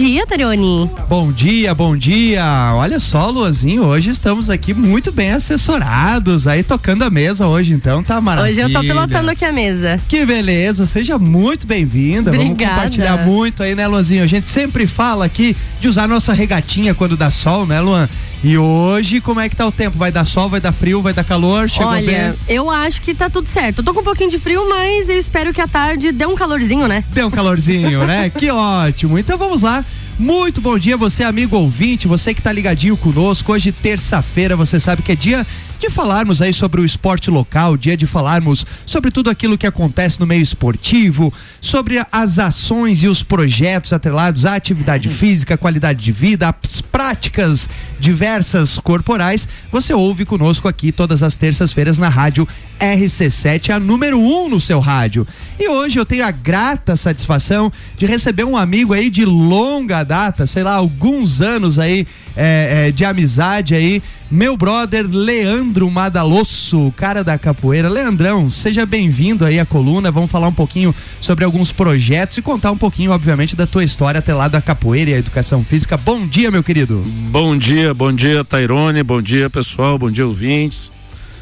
dia, Tarione. Bom dia, bom dia. Olha só, Luazinho, hoje estamos aqui muito bem assessorados, aí tocando a mesa hoje, então tá maravilha. Hoje eu tô pilotando aqui a mesa. Que beleza, seja muito bem-vinda. Vamos compartilhar muito aí, né, Luazinho? A gente sempre fala aqui de usar nossa regatinha quando dá sol, né, Luan? E hoje, como é que tá o tempo? Vai dar sol, vai dar frio, vai dar calor? Chegou Olha, bem? eu acho que tá tudo certo. Eu tô com um pouquinho de frio, mas eu espero que a tarde dê um calorzinho, né? Dê um calorzinho, né? Que ótimo. Então vamos lá. Muito bom dia, você amigo ouvinte, você que tá ligadinho conosco. Hoje, terça-feira, você sabe que é dia de falarmos aí sobre o esporte local, dia de falarmos sobre tudo aquilo que acontece no meio esportivo, sobre as ações e os projetos atrelados à atividade física, qualidade de vida, as práticas diversas corporais. Você ouve conosco aqui todas as terças-feiras na rádio RC7, a número 1 um no seu rádio. E hoje eu tenho a grata satisfação de receber um amigo aí de longa data, sei lá, alguns anos aí é, é, de amizade aí, meu brother Leandro Madalosso, cara da capoeira. Leandrão, seja bem-vindo aí à coluna. Vamos falar um pouquinho sobre alguns projetos e contar um pouquinho, obviamente, da tua história até lá da capoeira e a educação física. Bom dia, meu querido. Bom dia, bom dia, Tairone. Bom dia, pessoal. Bom dia, ouvintes.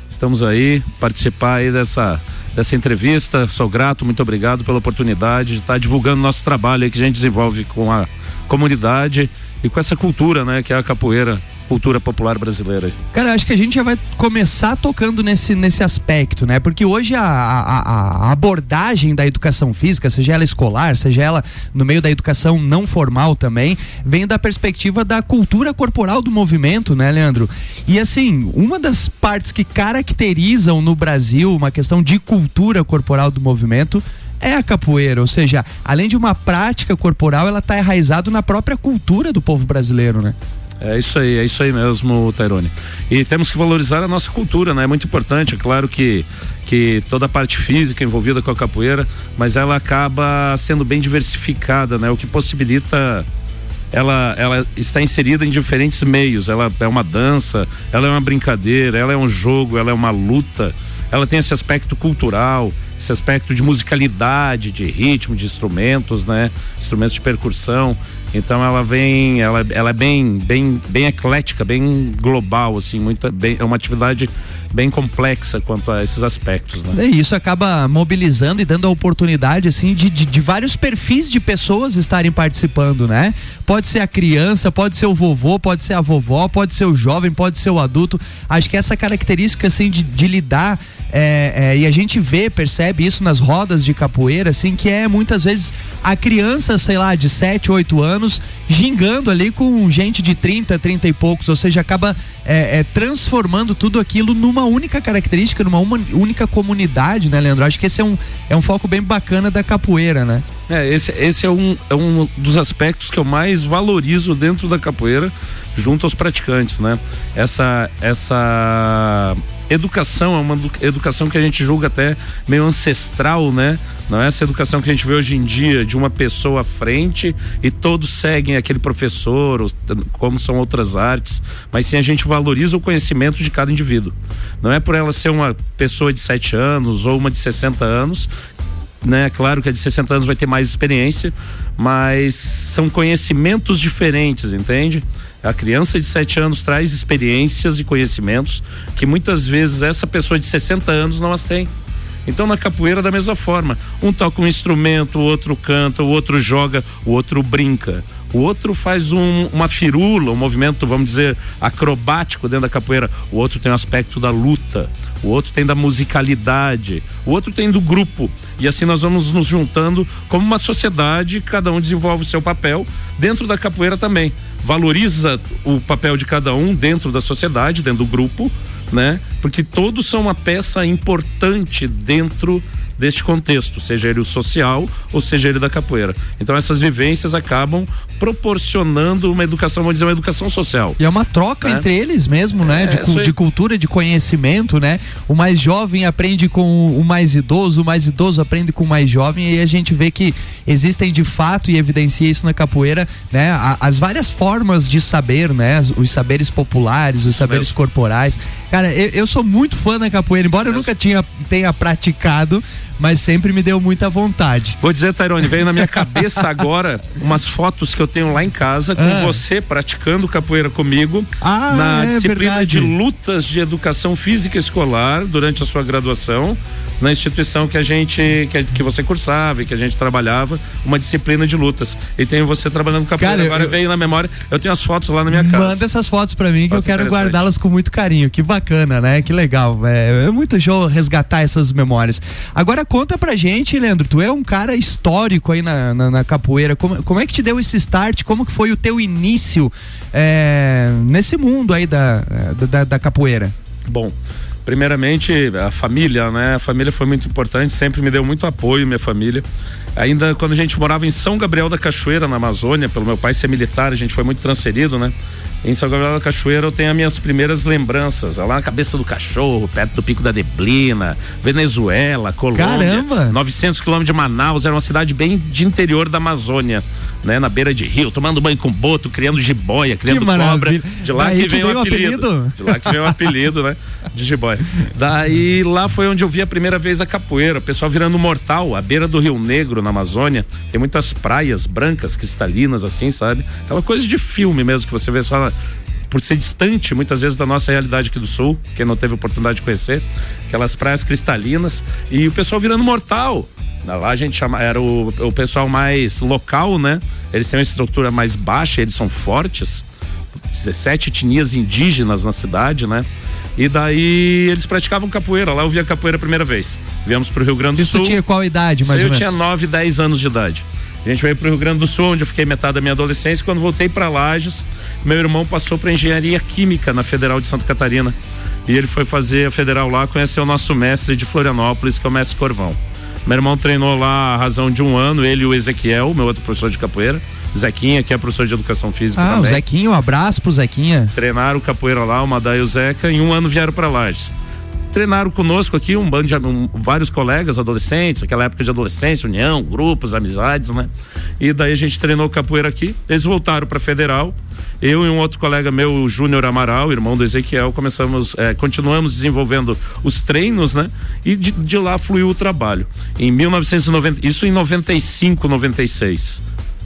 Estamos aí participar aí dessa dessa entrevista. Sou grato, muito obrigado pela oportunidade de estar divulgando nosso trabalho que a gente desenvolve com a comunidade e com essa cultura, né, que é a capoeira cultura popular brasileira. Cara, acho que a gente já vai começar tocando nesse, nesse aspecto, né? Porque hoje a, a, a, abordagem da educação física, seja ela escolar, seja ela no meio da educação não formal também, vem da perspectiva da cultura corporal do movimento, né, Leandro? E assim, uma das partes que caracterizam no Brasil uma questão de cultura corporal do movimento é a capoeira, ou seja, além de uma prática corporal, ela está enraizada na própria cultura do povo brasileiro, né? É isso aí, é isso aí mesmo, Tairone. E temos que valorizar a nossa cultura, né? É muito importante, é claro que que toda a parte física envolvida com a capoeira, mas ela acaba sendo bem diversificada, né? O que possibilita ela, ela está inserida em diferentes meios. Ela é uma dança, ela é uma brincadeira, ela é um jogo, ela é uma luta. Ela tem esse aspecto cultural, esse aspecto de musicalidade, de ritmo, de instrumentos, né? Instrumentos de percussão. Então ela vem, ela, ela é bem, bem, bem eclética, bem global, assim, muita, bem, é uma atividade bem complexa quanto a esses aspectos, né? E isso acaba mobilizando e dando a oportunidade, assim, de, de, de, vários perfis de pessoas estarem participando, né? Pode ser a criança, pode ser o vovô, pode ser a vovó, pode ser o jovem, pode ser o adulto. Acho que essa característica, assim, de, de lidar, é, é, e a gente vê, percebe isso nas rodas de capoeira, assim, que é muitas vezes a criança, sei lá, de 7, 8 anos, gingando ali com gente de 30, 30 e poucos, ou seja, acaba é, é, transformando tudo aquilo numa única característica, numa uma, única comunidade, né, Leandro? Acho que esse é um, é um foco bem bacana da capoeira, né? É, esse, esse é, um, é um dos aspectos que eu mais valorizo dentro da capoeira, junto aos praticantes, né? Essa, essa educação é uma educação que a gente julga até meio ancestral, né? Não é essa educação que a gente vê hoje em dia de uma pessoa à frente e todos seguem aquele professor, como são outras artes, mas sim a gente valoriza o conhecimento de cada indivíduo. Não é por ela ser uma pessoa de 7 anos ou uma de 60 anos né? Claro que a de 60 anos vai ter mais experiência, mas são conhecimentos diferentes, entende? A criança de 7 anos traz experiências e conhecimentos que muitas vezes essa pessoa de 60 anos não as tem. Então na capoeira da mesma forma, um toca um instrumento, o outro canta, o outro joga, o outro brinca. O outro faz um, uma firula, um movimento, vamos dizer, acrobático dentro da capoeira. O outro tem o aspecto da luta. O outro tem da musicalidade. O outro tem do grupo. E assim nós vamos nos juntando como uma sociedade, cada um desenvolve o seu papel dentro da capoeira também. Valoriza o papel de cada um dentro da sociedade, dentro do grupo, né? Porque todos são uma peça importante dentro deste contexto, seja ele o social ou seja ele da capoeira. Então essas vivências acabam proporcionando uma educação, vamos dizer, uma educação social. E é uma troca né? entre eles mesmo, né? É, de, de, cultura, de conhecimento, né? O mais jovem aprende com o mais idoso, o mais idoso aprende com o mais jovem e a gente vê que existem de fato e evidencia isso na capoeira, né? As várias formas de saber, né? Os saberes populares, os saberes corporais. Cara, eu, eu, sou muito fã da capoeira, embora eu nunca tinha, tenha praticado, mas sempre me deu muita vontade. Vou dizer, Tairone, veio na minha cabeça agora umas fotos que eu tenho lá em casa com ah. você praticando capoeira comigo ah, na é, disciplina verdade. de lutas de educação física escolar durante a sua graduação na instituição que a gente que, que você cursava e que a gente trabalhava uma disciplina de lutas. E tenho você trabalhando capoeira Cara, agora eu, veio na memória eu tenho as fotos lá na minha casa. Manda essas fotos para mim que Foto eu quero guardá-las com muito carinho. Que bacana né? Que legal. É, é muito show resgatar essas memórias. Agora conta pra gente Leandro tu é um cara histórico aí na, na, na capoeira. Como, como é que te deu esse start? Como que foi o teu início é, nesse mundo aí da, da, da capoeira? Bom primeiramente a família, né? A família foi muito importante, sempre me deu muito apoio, minha família. Ainda quando a gente morava em São Gabriel da Cachoeira, na Amazônia, pelo meu pai ser militar, a gente foi muito transferido, né? Em São Gabriel da Cachoeira eu tenho as minhas primeiras lembranças, lá na cabeça do cachorro, perto do Pico da Neblina, Venezuela, Colômbia. Caramba! 900 quilômetros de Manaus, era uma cidade bem de interior da Amazônia né, na beira de rio, tomando banho com boto, criando jiboia, criando cobra. De lá que, que vem o apelido. apelido. De lá que vem o apelido, né? De jiboia. Daí lá foi onde eu vi a primeira vez a capoeira, o pessoal virando mortal, à beira do Rio Negro, na Amazônia. Tem muitas praias brancas, cristalinas, assim, sabe? Aquela coisa de filme mesmo que você vê só por ser distante muitas vezes da nossa realidade aqui do sul, quem não teve oportunidade de conhecer, aquelas praias cristalinas e o pessoal virando mortal. Lá a gente chama, era o, o pessoal mais local, né? Eles têm uma estrutura mais baixa, eles são fortes. 17 etnias indígenas na cidade, né? E daí eles praticavam capoeira. Lá eu vi a capoeira a primeira vez. Viemos pro Rio Grande do Isso Sul. Isso tinha qual idade, mais eu ou menos? Eu tinha 9, 10 anos de idade. A gente veio pro Rio Grande do Sul, onde eu fiquei metade da minha adolescência. Quando voltei para Lages, meu irmão passou para engenharia química na Federal de Santa Catarina. E ele foi fazer a federal lá, conheceu o nosso mestre de Florianópolis, que é o mestre Corvão. Meu irmão treinou lá a razão de um ano, ele e o Ezequiel, meu outro professor de capoeira. Zequinha, que é professor de educação física ah, também. o Zequinha, um abraço pro Zequinha. Treinaram capoeira lá, o Madai e o Zeca, em um ano vieram para Lages treinaram conosco aqui um bando de um, vários colegas adolescentes, aquela época de adolescência, união, grupos, amizades, né? E daí a gente treinou capoeira aqui. Eles voltaram para Federal. Eu e um outro colega meu, o Júnior Amaral, irmão do Ezequiel, começamos, é, continuamos desenvolvendo os treinos, né? E de, de lá fluiu o trabalho. Em 1990, isso em 95, 96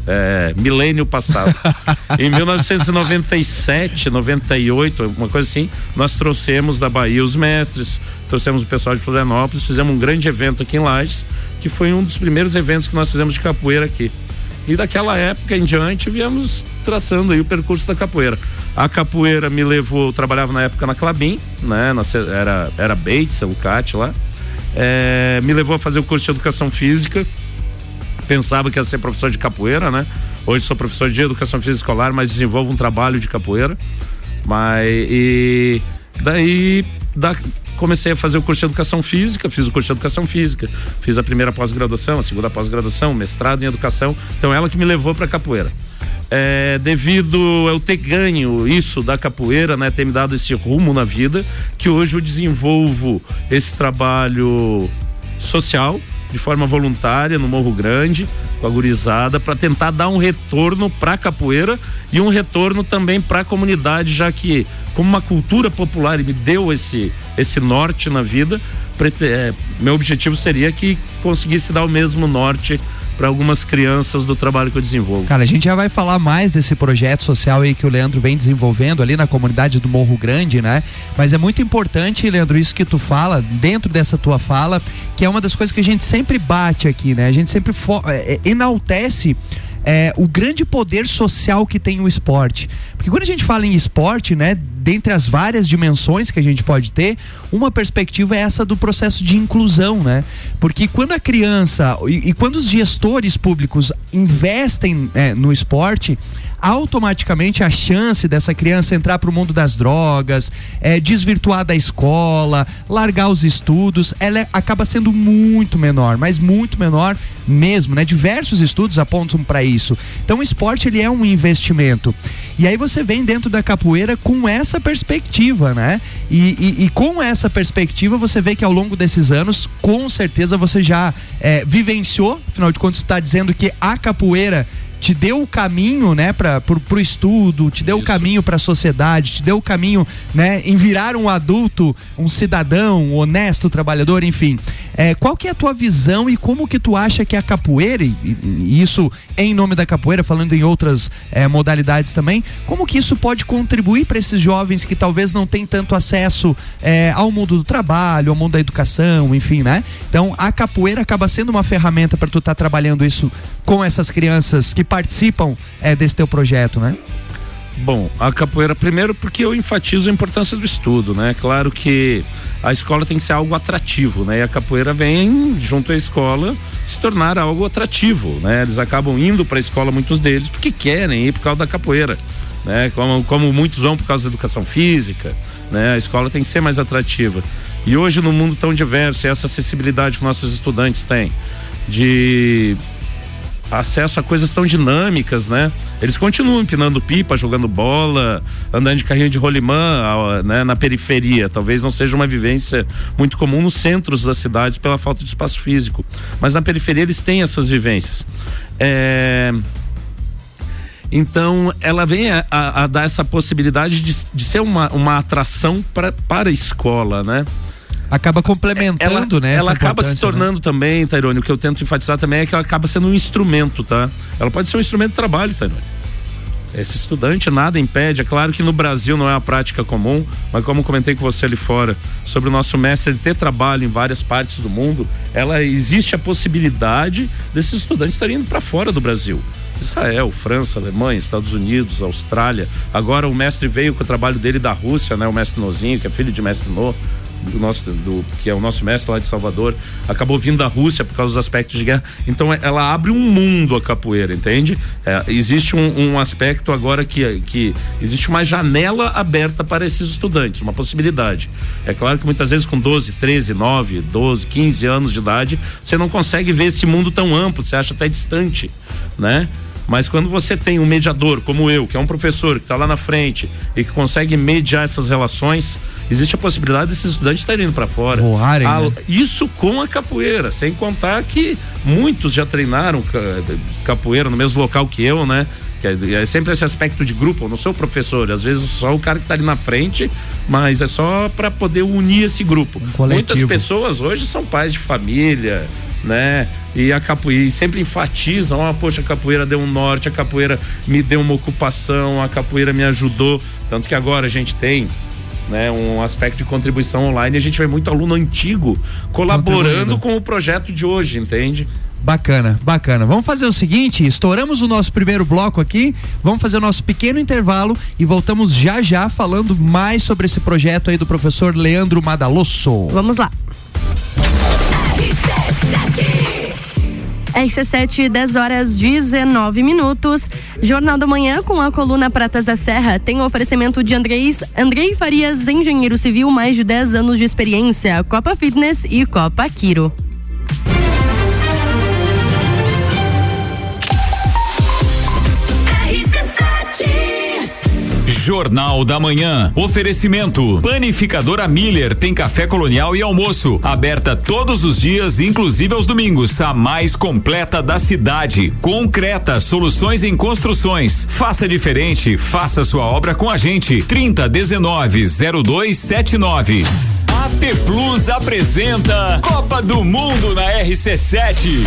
é, milênio passado. em 1997, 98, alguma coisa assim, nós trouxemos da Bahia os mestres, trouxemos o pessoal de Florianópolis, fizemos um grande evento aqui em Lages, que foi um dos primeiros eventos que nós fizemos de capoeira aqui. E daquela época em diante viemos traçando aí o percurso da capoeira. A capoeira me levou, eu trabalhava na época na Clabin, né? Na, era, era Bates, o CAT lá. É, me levou a fazer o curso de educação física, pensava que ia ser professor de capoeira, né? Hoje sou professor de educação física escolar, mas desenvolvo um trabalho de capoeira. Mas e daí da, comecei a fazer o curso de educação física, fiz o curso de educação física, fiz a primeira pós-graduação, a segunda pós-graduação, mestrado em educação. Então ela que me levou para capoeira. É, devido eu ter ganho isso da capoeira, né, ter me dado esse rumo na vida, que hoje eu desenvolvo esse trabalho social de forma voluntária no Morro Grande, com a gurizada, para tentar dar um retorno para a capoeira e um retorno também para a comunidade, já que, como uma cultura popular, me deu esse, esse norte na vida, é, meu objetivo seria que conseguisse dar o mesmo norte para algumas crianças do trabalho que eu desenvolvo. Cara, a gente já vai falar mais desse projeto social aí que o Leandro vem desenvolvendo ali na comunidade do Morro Grande, né? Mas é muito importante, Leandro, isso que tu fala, dentro dessa tua fala, que é uma das coisas que a gente sempre bate aqui, né? A gente sempre é, é, enaltece é, o grande poder social que tem o esporte. Porque quando a gente fala em esporte, né, dentre as várias dimensões que a gente pode ter, uma perspectiva é essa do processo de inclusão, né? Porque quando a criança e, e quando os gestores públicos investem é, no esporte, automaticamente a chance dessa criança entrar para o mundo das drogas, é, desvirtuar da escola, largar os estudos, ela é, acaba sendo muito menor, mas muito menor mesmo, né? Diversos estudos apontam para isso. Então o esporte ele é um investimento. E aí você vem dentro da capoeira com essa perspectiva, né? E, e, e com essa perspectiva você vê que ao longo desses anos, com certeza você já é, vivenciou, afinal de contas, está dizendo que a capoeira te deu o caminho, né, para pro, pro estudo, te deu Isso. o caminho para a sociedade, te deu o caminho, né, em virar um adulto, um cidadão, um honesto, trabalhador, enfim. É, qual que é a tua visão e como que tu acha que a capoeira, e, e isso em nome da capoeira, falando em outras é, modalidades também, como que isso pode contribuir para esses jovens que talvez não têm tanto acesso é, ao mundo do trabalho, ao mundo da educação, enfim, né? Então a capoeira acaba sendo uma ferramenta para tu estar tá trabalhando isso com essas crianças que participam é, desse teu projeto, né? Bom, a capoeira, primeiro porque eu enfatizo a importância do estudo, né? Claro que a escola tem que ser algo atrativo, né? E a capoeira vem, junto à escola, se tornar algo atrativo, né? Eles acabam indo para a escola, muitos deles, porque querem ir por causa da capoeira, né? Como, como muitos vão por causa da educação física, né? A escola tem que ser mais atrativa. E hoje, no mundo tão diverso, essa acessibilidade que nossos estudantes têm de acesso a coisas tão dinâmicas, né? Eles continuam empinando pipa, jogando bola, andando de carrinho de rolimã, né? Na periferia. Talvez não seja uma vivência muito comum nos centros das cidades pela falta de espaço físico. Mas na periferia eles têm essas vivências. É... Então, ela vem a, a, a, dar essa possibilidade de, de ser uma, uma atração pra, para a escola, né? Acaba complementando, ela, né? Ela acaba se né? tornando né? também, Tairone, o que eu tento enfatizar também é que ela acaba sendo um instrumento, tá? Ela pode ser um instrumento de trabalho, Tairone. Esse estudante nada impede, é claro que no Brasil não é uma prática comum, mas como comentei com você ali fora, sobre o nosso mestre ter trabalho em várias partes do mundo, ela existe a possibilidade desses estudantes estarem indo para fora do Brasil. Israel, França, Alemanha, Estados Unidos, Austrália. Agora o mestre veio com o trabalho dele da Rússia, né? O mestre Nozinho, que é filho de mestre No, do nosso, do, que é o nosso mestre lá de Salvador, acabou vindo da Rússia por causa dos aspectos de guerra. Então ela abre um mundo a capoeira, entende? É, existe um, um, aspecto agora que, que existe uma janela aberta para esses estudantes, uma possibilidade. É claro que muitas vezes com 12, 13, 9, 12, 15 anos de idade, você não consegue ver esse mundo tão amplo, você acha até distante, né? Mas quando você tem um mediador como eu, que é um professor que está lá na frente e que consegue mediar essas relações, existe a possibilidade desses estudantes estarem indo para fora. Voarem, a, né? Isso com a capoeira, sem contar que muitos já treinaram capoeira no mesmo local que eu, né? É, é sempre esse aspecto de grupo. Eu não sou professor, às vezes só o cara que está ali na frente, mas é só para poder unir esse grupo. Um Muitas pessoas hoje são pais de família, né? E a capoeira sempre enfatizam, ah, poxa, a capoeira deu um norte, a capoeira me deu uma ocupação, a capoeira me ajudou. Tanto que agora a gente tem né, um aspecto de contribuição online, a gente vê muito aluno antigo colaborando com o projeto de hoje, entende? Bacana, bacana. Vamos fazer o seguinte: estouramos o nosso primeiro bloco aqui, vamos fazer o nosso pequeno intervalo e voltamos já já falando mais sobre esse projeto aí do professor Leandro Madalosso. Vamos lá. RC7, 10 horas 19 minutos. Jornal da Manhã com a coluna Pratas da Serra tem o oferecimento de Andrei, Andrei Farias, engenheiro civil, mais de 10 anos de experiência, Copa Fitness e Copa Quiro. Jornal da Manhã. Oferecimento. Panificadora Miller tem café colonial e almoço. Aberta todos os dias, inclusive aos domingos. A mais completa da cidade. Concreta, soluções em construções. Faça diferente, faça sua obra com a gente. 30 19 0279. AT Plus apresenta Copa do Mundo na RC7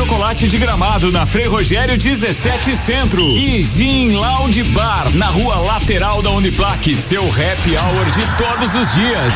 Chocolate de Gramado na Frei Rogério 17 Centro e Gin Lounge Bar na rua lateral da Uniplaque, seu happy hour de todos os dias.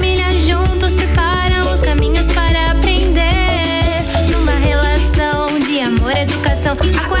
e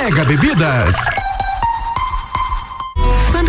Bebidas.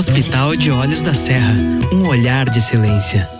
Hospital de Olhos da Serra, um olhar de excelência.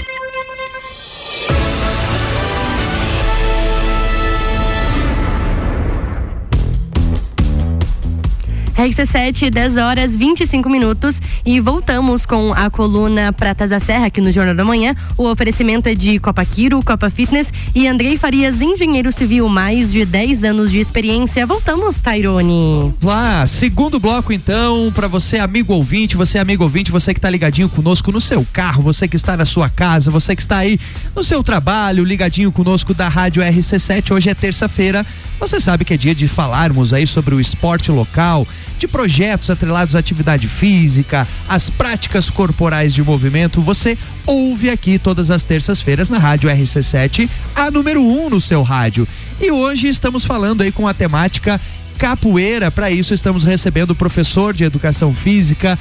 RC7, 10 horas 25 minutos e voltamos com a coluna Pratas da Serra aqui no Jornal da Manhã. O oferecimento é de Copa Quiro, Copa Fitness e Andrei Farias, engenheiro civil, mais de 10 anos de experiência. Voltamos, Tairone. Lá, segundo bloco então, para você amigo ouvinte, você amigo ouvinte, você que tá ligadinho conosco no seu carro, você que está na sua casa, você que está aí no seu trabalho, ligadinho conosco da Rádio RC7. Hoje é terça-feira. Você sabe que é dia de falarmos aí sobre o esporte local, de projetos atrelados à atividade física, as práticas corporais de movimento. Você ouve aqui todas as terças-feiras na Rádio RC7, a número 1 um no seu rádio. E hoje estamos falando aí com a temática capoeira. Para isso, estamos recebendo o professor de educação física.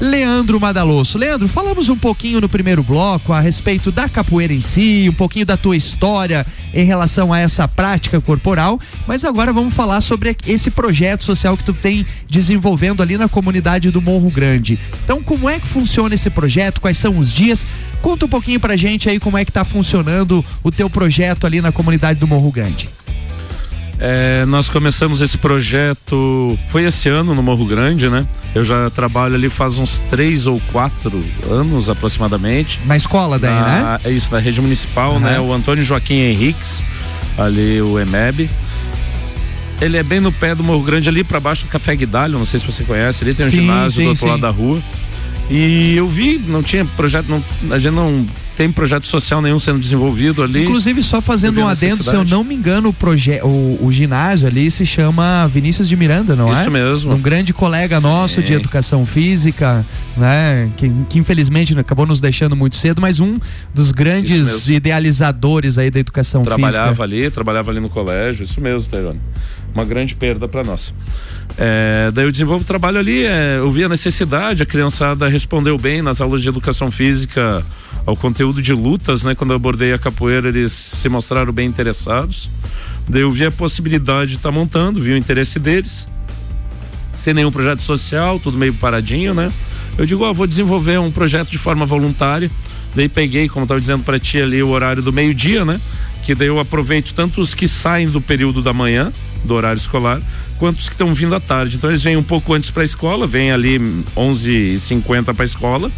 Leandro Madalosso. Leandro, falamos um pouquinho no primeiro bloco a respeito da capoeira em si, um pouquinho da tua história em relação a essa prática corporal, mas agora vamos falar sobre esse projeto social que tu vem desenvolvendo ali na comunidade do Morro Grande. Então, como é que funciona esse projeto? Quais são os dias? Conta um pouquinho pra gente aí como é que tá funcionando o teu projeto ali na comunidade do Morro Grande. É, nós começamos esse projeto, foi esse ano no Morro Grande, né? Eu já trabalho ali faz uns três ou quatro anos aproximadamente. Na escola daí, na, né? É isso, na rede municipal, Uhum. né? O Antônio Joaquim Henriques, ali o EMEB. Ele é bem no pé do Morro Grande, ali para baixo do Café Guidalho, não sei se você conhece, ali tem um Sim, ginásio sim, do outro sim. lado da rua. E eu vi, não tinha projeto, não, a gente não tem projeto social nenhum sendo desenvolvido ali. Inclusive, só fazendo um adendo, se eu não me engano, o, proje o, o ginásio ali se chama Vinícius de Miranda, não Isso é? Isso mesmo. Um grande colega Sim. nosso de educação física, né? Que, que, infelizmente acabou nos deixando muito cedo, mas um dos grandes idealizadores aí da educação trabalhava física. Trabalhava ali, trabalhava ali no colégio, isso mesmo, Tairone. Uma grande perda para nós. É, daí eu desenvolvo o trabalho ali, é, eu vi a necessidade, a criançada respondeu bem nas aulas de educação física ao conteúdo de lutas, né? Quando eu abordei a capoeira, eles se mostraram bem interessados. Daí eu vi a possibilidade de estar tá montando, vi o interesse deles. Sem nenhum projeto social, tudo meio paradinho, né? Eu digo, ó, vou desenvolver um projeto de forma voluntária. Daí peguei, como estava dizendo para ti ali, o horário do meio-dia, né? Que daí eu aproveito tanto os que saem do período da manhã, do horário escolar, quanto os que estão vindo à tarde. Então eles vêm um pouco antes para a escola, vêm ali 11h50 para a escola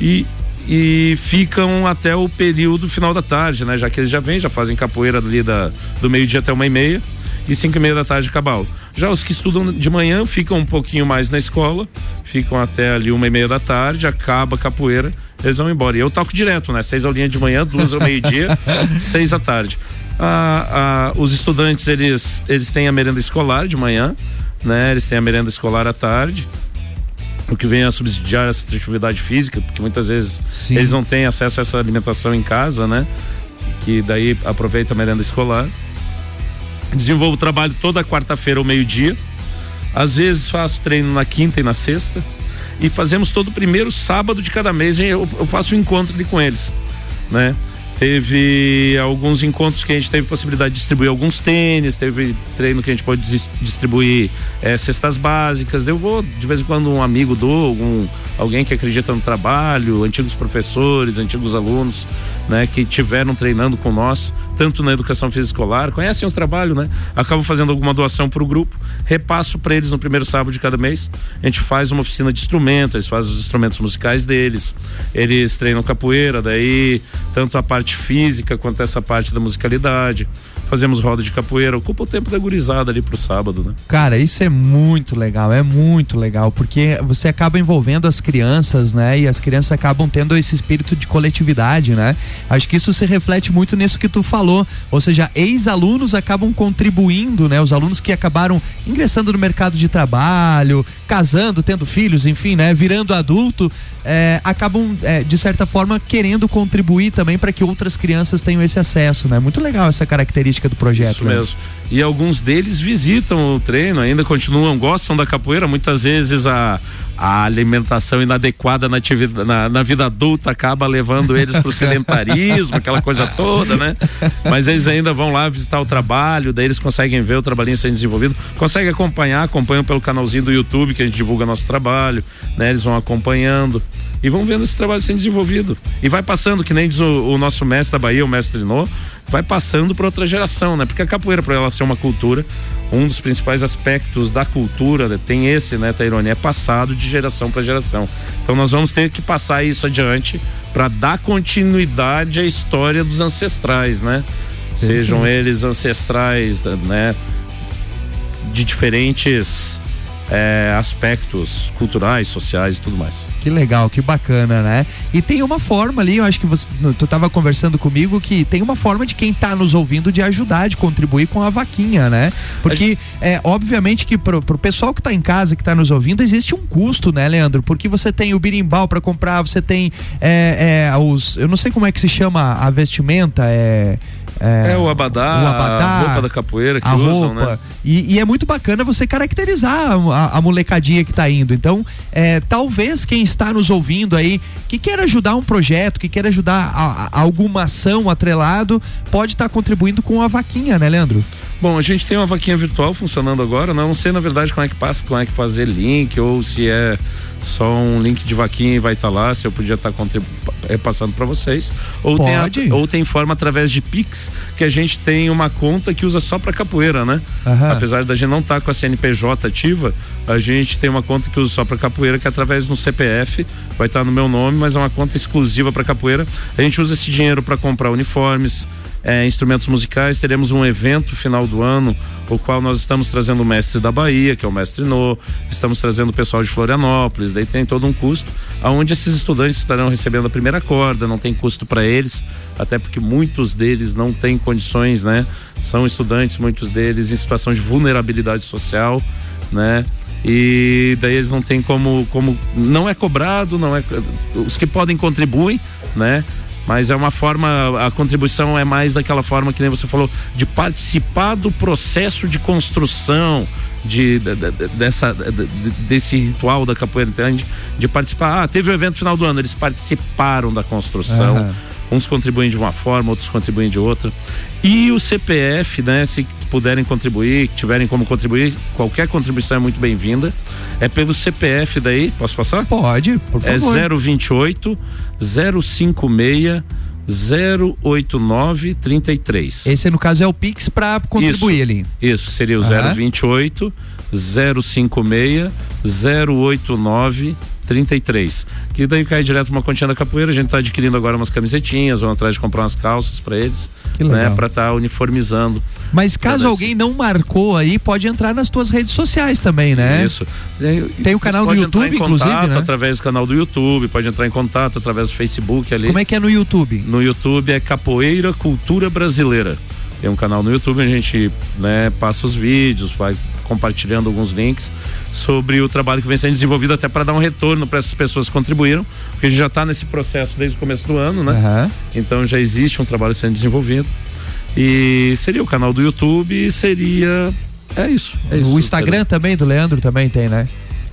e e ficam até o período final da tarde, né? Já que eles já vêm, já fazem capoeira ali da, do meio-dia até uma e meia e cinco e meia da tarde cabal. Já os que estudam de manhã ficam um pouquinho mais na escola, ficam até ali uma e meia da tarde, acaba a capoeira, eles vão embora. E eu toco direto, né? Seis aulinhas de manhã, duas ao meio-dia, seis da tarde. Ah, ah, os estudantes, eles, eles têm a merenda escolar de manhã, né? Eles têm a merenda escolar à tarde o que vem a subsidiar essa atividade física, porque muitas vezes Sim. eles não têm acesso a essa alimentação em casa, né? Que daí aproveita a merenda escolar. Desenvolvo o trabalho toda quarta-feira ao meio-dia. Às vezes faço treino na quinta e na sexta. E fazemos todo o primeiro sábado de cada mês, eu, eu faço um encontro ali com eles, né? Teve alguns encontros que a gente teve possibilidade de distribuir alguns tênis, teve treino que a gente pode distribuir é, cestas básicas. Eu vou, de vez em quando, um amigo do, algum, alguém que acredita no trabalho, antigos professores, antigos alunos, né, que tiveram treinando com nós, tanto na educação física escolar, conhecem o trabalho, né? Acabo fazendo alguma doação para o grupo, repasso para eles no primeiro sábado de cada mês. A gente faz uma oficina de instrumentos, eles fazem os instrumentos musicais deles, eles treinam capoeira, daí tanto a parte parte física quanto essa parte da musicalidade. Fazemos roda de capoeira, ocupa o tempo da gurizada ali pro sábado, né? Cara, isso é muito legal, é muito legal, porque você acaba envolvendo as crianças, né? E as crianças acabam tendo esse espírito de coletividade, né? Acho que isso se reflete muito nisso que tu falou, ou seja, ex-alunos acabam contribuindo, né? Os alunos que acabaram ingressando no mercado de trabalho, casando, tendo filhos, enfim, né? Virando adulto, é, acabam, é, de certa forma, querendo contribuir também para que outras crianças tenham esse acesso, né? Muito legal essa característica do projeto. Isso né? mesmo. E alguns deles visitam o treino, ainda continuam, gostam da capoeira, muitas vezes a, a alimentação inadequada na, na, na vida adulta acaba levando eles para o sedentarismo, aquela coisa toda, né? Mas eles ainda vão lá visitar o trabalho, daí eles conseguem ver o trabalhinho sendo desenvolvido, conseguem acompanhar, acompanham pelo canalzinho do YouTube que a gente divulga nosso trabalho, né? Eles vão acompanhando e vão vendo esse trabalho sendo desenvolvido. E vai passando, que nem diz o, o nosso mestre da Bahia, o mestre Nô, vai passando para outra geração, né? Porque a capoeira, para ela ser uma cultura, um dos principais aspectos da cultura né? tem esse, né, Tairone? É passado de geração para geração. Então nós vamos ter que passar isso adiante para dar continuidade à história dos ancestrais, né? Sejam eles ancestrais, né? De diferentes é, aspectos culturais, sociais e tudo mais. Que legal, que bacana, né? E tem uma forma ali, eu acho que você, tu estava conversando comigo que tem uma forma de quem está nos ouvindo de ajudar, de contribuir com a vaquinha, né? Porque é obviamente que pro, pro pessoal que está em casa, que está nos ouvindo, existe um custo, né, Leandro? Porque você tem o birimbau para comprar, você tem é, é, os, eu não sei como é que se chama a vestimenta, é é, é, o abadá, o abadá, a roupa da capoeira que a usam, roupa. né? E, e, é muito bacana você caracterizar a, a molecadinha que está indo. Então, é, talvez quem está nos ouvindo aí, que queira ajudar um projeto, que queira ajudar a, a alguma ação atrelado, pode estar tá contribuindo com a vaquinha, né, Leandro? Bom, a gente tem uma vaquinha virtual funcionando agora, não sei na verdade como é que passa, como é que fazer link, ou se é só um link de vaquinha e vai estar tá lá, se eu podia estar tá é, passando para vocês. Ou Pode. tem, a, ou tem forma através de Pix, que a gente tem uma conta que usa só para capoeira, né? Uhum. Apesar da gente não estar tá com a CNPJ ativa, a gente tem uma conta que usa só para capoeira, que é através do CPF, vai estar tá no meu nome, mas é uma conta exclusiva para capoeira. A gente usa esse dinheiro para comprar uniformes, é, instrumentos musicais. Teremos um evento final do ano, o qual nós estamos trazendo o mestre da Bahia, que é o mestre No, estamos trazendo o pessoal de Florianópolis, daí tem todo um custo, aonde esses estudantes estarão recebendo a primeira corda, não tem custo para eles, até porque muitos deles não têm condições, né? São estudantes, muitos deles em situação de vulnerabilidade social, né? e daí eles não têm como como não é cobrado não é os que podem contribuem né mas é uma forma, a contribuição é mais daquela forma que nem você falou, de participar do processo de construção de, de, de dessa, de, desse ritual da capoeira, entende? De participar. Ah, teve o evento final do ano, eles participaram da construção. Uhum. Uns contribuem de uma forma, outros contribuem de outra. E o CPF, né, se puderem contribuir, tiverem como contribuir, qualquer contribuição é muito bem-vinda. É pelo CPF daí, posso passar? Pode, por favor. É 028 056 08933. Esse no caso é o Pix para contribuir isso, ali. Isso, seria o uhum. 028 056 089 33. Que daí cai direto uma continha da capoeira. A gente está adquirindo agora umas camisetinhas, vamos atrás de comprar umas calças para eles, que né, para estar tá uniformizando. Mas caso alguém não marcou aí, pode entrar nas tuas redes sociais também, né? Isso. Tem, o canal do YouTube, inclusive, né? através do canal do YouTube, pode entrar em contato através do Facebook ali. Como é que é no YouTube? No YouTube é Capoeira Cultura Brasileira. Tem um canal no YouTube, a gente né, passa os vídeos, vai compartilhando alguns links sobre o trabalho que vem sendo desenvolvido até para dar um retorno para essas pessoas que contribuíram, porque a gente já está nesse processo desde o começo do ano, né? Uhum. Então já existe um trabalho sendo desenvolvido. E seria o canal do YouTube seria é isso. É isso o Instagram também do Leandro também tem, né?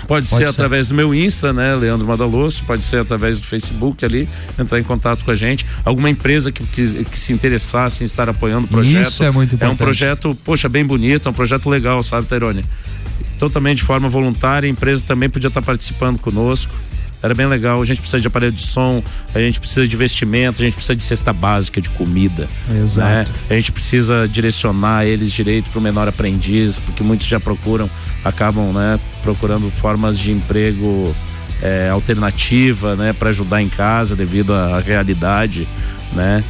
Pode, pode ser, ser, através do meu Insta, né, Leandro Madaloso, pode ser através do Facebook ali, entrar em contato com a gente. Alguma empresa que, que, que se interessasse em estar apoiando o projeto. Isso é muito importante. É um projeto, poxa, bem bonito, é um projeto legal, sabe, Tairone? Totalmente de forma voluntária, a empresa também podia estar participando conosco. Era bem legal. A gente precisa de aparelho de som, a gente precisa de vestimento, a gente precisa de cesta básica, de comida. Exato. Né? A gente precisa direcionar eles direito para o menor aprendiz, porque muitos já procuram, acabam né, procurando formas de emprego é, alternativa, né, para ajudar em casa devido à realidade, né,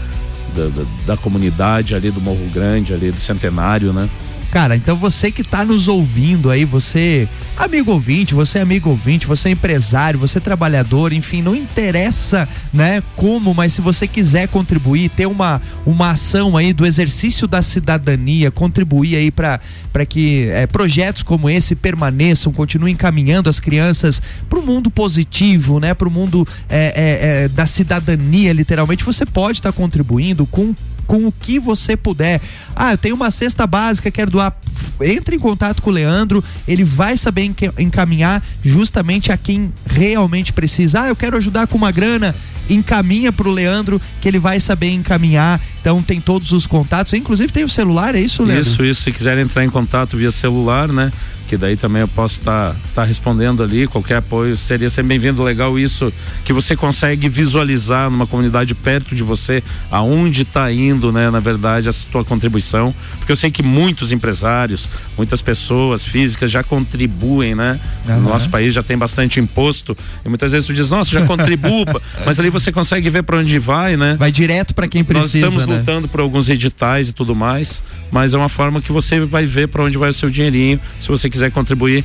da, da, da comunidade ali do Morro Grande, ali do Centenário, né. Cara, então você que está nos ouvindo aí, você amigo ouvinte, você amigo ouvinte, você empresário, você trabalhador, enfim, não interessa, né, como, mas se você quiser contribuir, ter uma, uma ação aí do exercício da cidadania, contribuir aí para que é, projetos como esse permaneçam, continuem caminhando as crianças para o mundo positivo, né, para o mundo é, é, da cidadania, literalmente, você pode estar tá contribuindo com com o que você puder. Ah, eu tenho uma cesta básica, quero doar. Entre em contato com o Leandro, ele vai saber encaminhar justamente a quem realmente precisa. Ah, eu quero ajudar com uma grana encaminha para o Leandro que ele vai saber encaminhar. Então tem todos os contatos, inclusive tem o celular, é isso, Leandro? Isso, isso. Se quiser entrar em contato via celular, né? Que daí também eu posso estar tá, tá respondendo ali, qualquer apoio seria sempre bem-vindo, legal isso, que você consegue visualizar numa comunidade perto de você, aonde está indo, né, na verdade, a sua contribuição, porque eu sei que muitos empresários, muitas pessoas físicas já contribuem, né, uhum. no nosso país já tem bastante imposto, e muitas vezes tu diz, nossa, já contribuo, mas ali você consegue ver para onde vai, né? Vai direto para quem precisa, Nós estamos né? lutando por alguns editais e tudo mais, mas é uma forma que você vai ver para onde vai o seu dinheirinho, se você quiser quiser contribuir,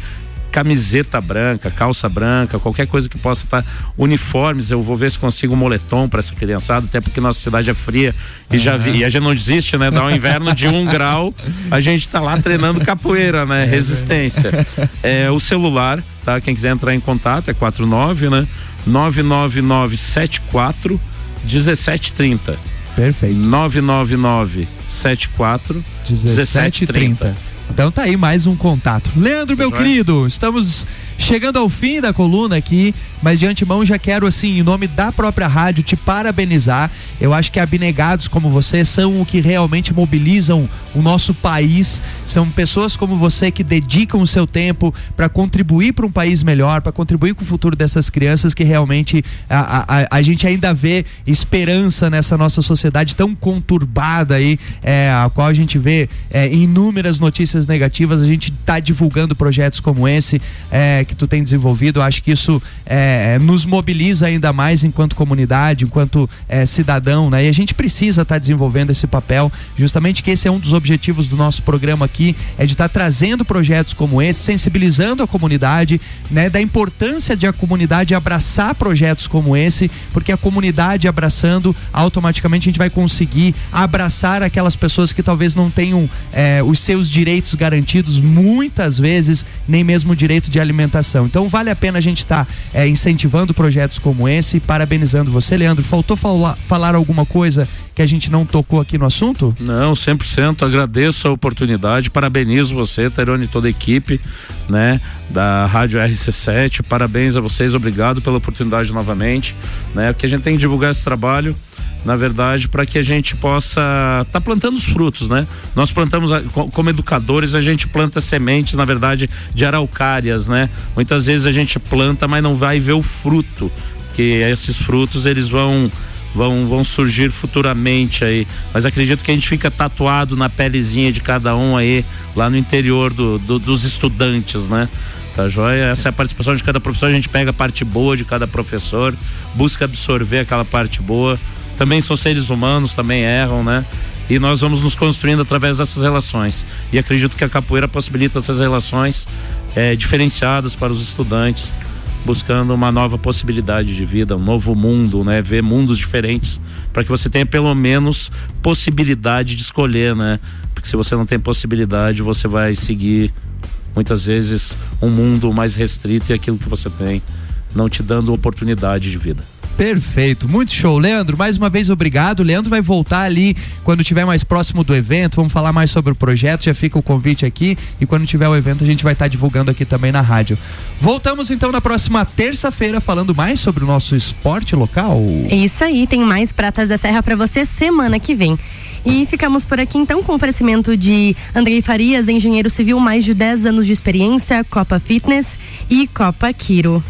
camiseta branca, calça branca, qualquer coisa que possa estar tá, uniformes, eu vou ver se consigo um moletom para essa criançada, até porque nossa cidade é fria e uhum. já vi, e a gente não desiste, né? Dá um inverno de um grau, a gente está lá treinando capoeira, né? É Resistência. É o celular, tá? Quem quiser entrar em contato é 49, né? 99974 1730. Perfeito. 999 74 1730. Então tá aí mais um contato. Leandro, meu querido, estamos chegando ao fim da coluna aqui, mas de antemão já quero, assim, em nome da própria rádio, te parabenizar. Eu acho que abnegados como você são o que realmente mobilizam o nosso país. São pessoas como você que dedicam o seu tempo para contribuir para um país melhor, para contribuir com o futuro dessas crianças que realmente a, a, a gente ainda vê esperança nessa nossa sociedade tão conturbada aí, é, a qual a gente vê é, inúmeras notícias negativas. A gente está divulgando projetos como esse. É, é, que tu tem desenvolvido. Eu acho que isso é, nos mobiliza ainda mais enquanto comunidade, enquanto é, cidadão, né? E a gente precisa estar tá desenvolvendo esse papel, justamente que esse é um dos objetivos do nosso programa aqui, é de estar tá trazendo projetos como esse, sensibilizando a comunidade, né? Da importância de a comunidade abraçar projetos como esse, porque a comunidade abraçando, automaticamente a gente vai conseguir abraçar aquelas pessoas que talvez não tenham é, os seus direitos garantidos, muitas vezes nem mesmo o direito de alimentação. Então vale a pena a gente estar tá, é, incentivando projetos como esse, parabenizando você, Leandro. Faltou falar, alguma coisa que a gente não tocou aqui no assunto? Não, 100%. Agradeço a oportunidade, parabenizo você, Terone toda a equipe, né, da Rádio RC7. Parabéns a vocês, obrigado pela oportunidade novamente, né, que a gente tem que divulgar esse trabalho na verdade, para que a gente possa estar tá plantando os frutos, né? Nós plantamos, como educadores, a gente planta sementes, na verdade, de araucárias, né? Muitas vezes a gente planta, mas não vai ver o fruto, que esses frutos eles vão vão, vão surgir futuramente aí. Mas acredito que a gente fica tatuado na pelezinha de cada um aí, lá no interior do, do dos estudantes, né? Tá joia? Essa é a participação de cada professor, a gente pega a parte boa de cada professor, busca absorver aquela parte boa. Também são seres humanos, também erram, né? E nós vamos nos construindo através dessas relações. E acredito que a capoeira possibilita essas relações é, diferenciadas para os estudantes buscando uma nova possibilidade de vida, um novo mundo, né? Ver mundos diferentes, para que você tenha pelo menos possibilidade de escolher, né? Porque se você não tem possibilidade, você vai seguir muitas vezes um mundo mais restrito e aquilo que você tem não te dando oportunidade de vida. Perfeito, muito show. Leandro, mais uma vez obrigado. Leandro vai voltar ali quando estiver mais próximo do evento. Vamos falar mais sobre o projeto. Já fica o convite aqui. E quando tiver o evento, a gente vai estar tá divulgando aqui também na rádio. Voltamos então na próxima terça-feira falando mais sobre o nosso esporte local. É isso aí, tem mais Pratas da Serra para você semana que vem. E ficamos por aqui então com o oferecimento de Andrei Farias, engenheiro civil, mais de 10 anos de experiência, Copa Fitness e Copa Quiro.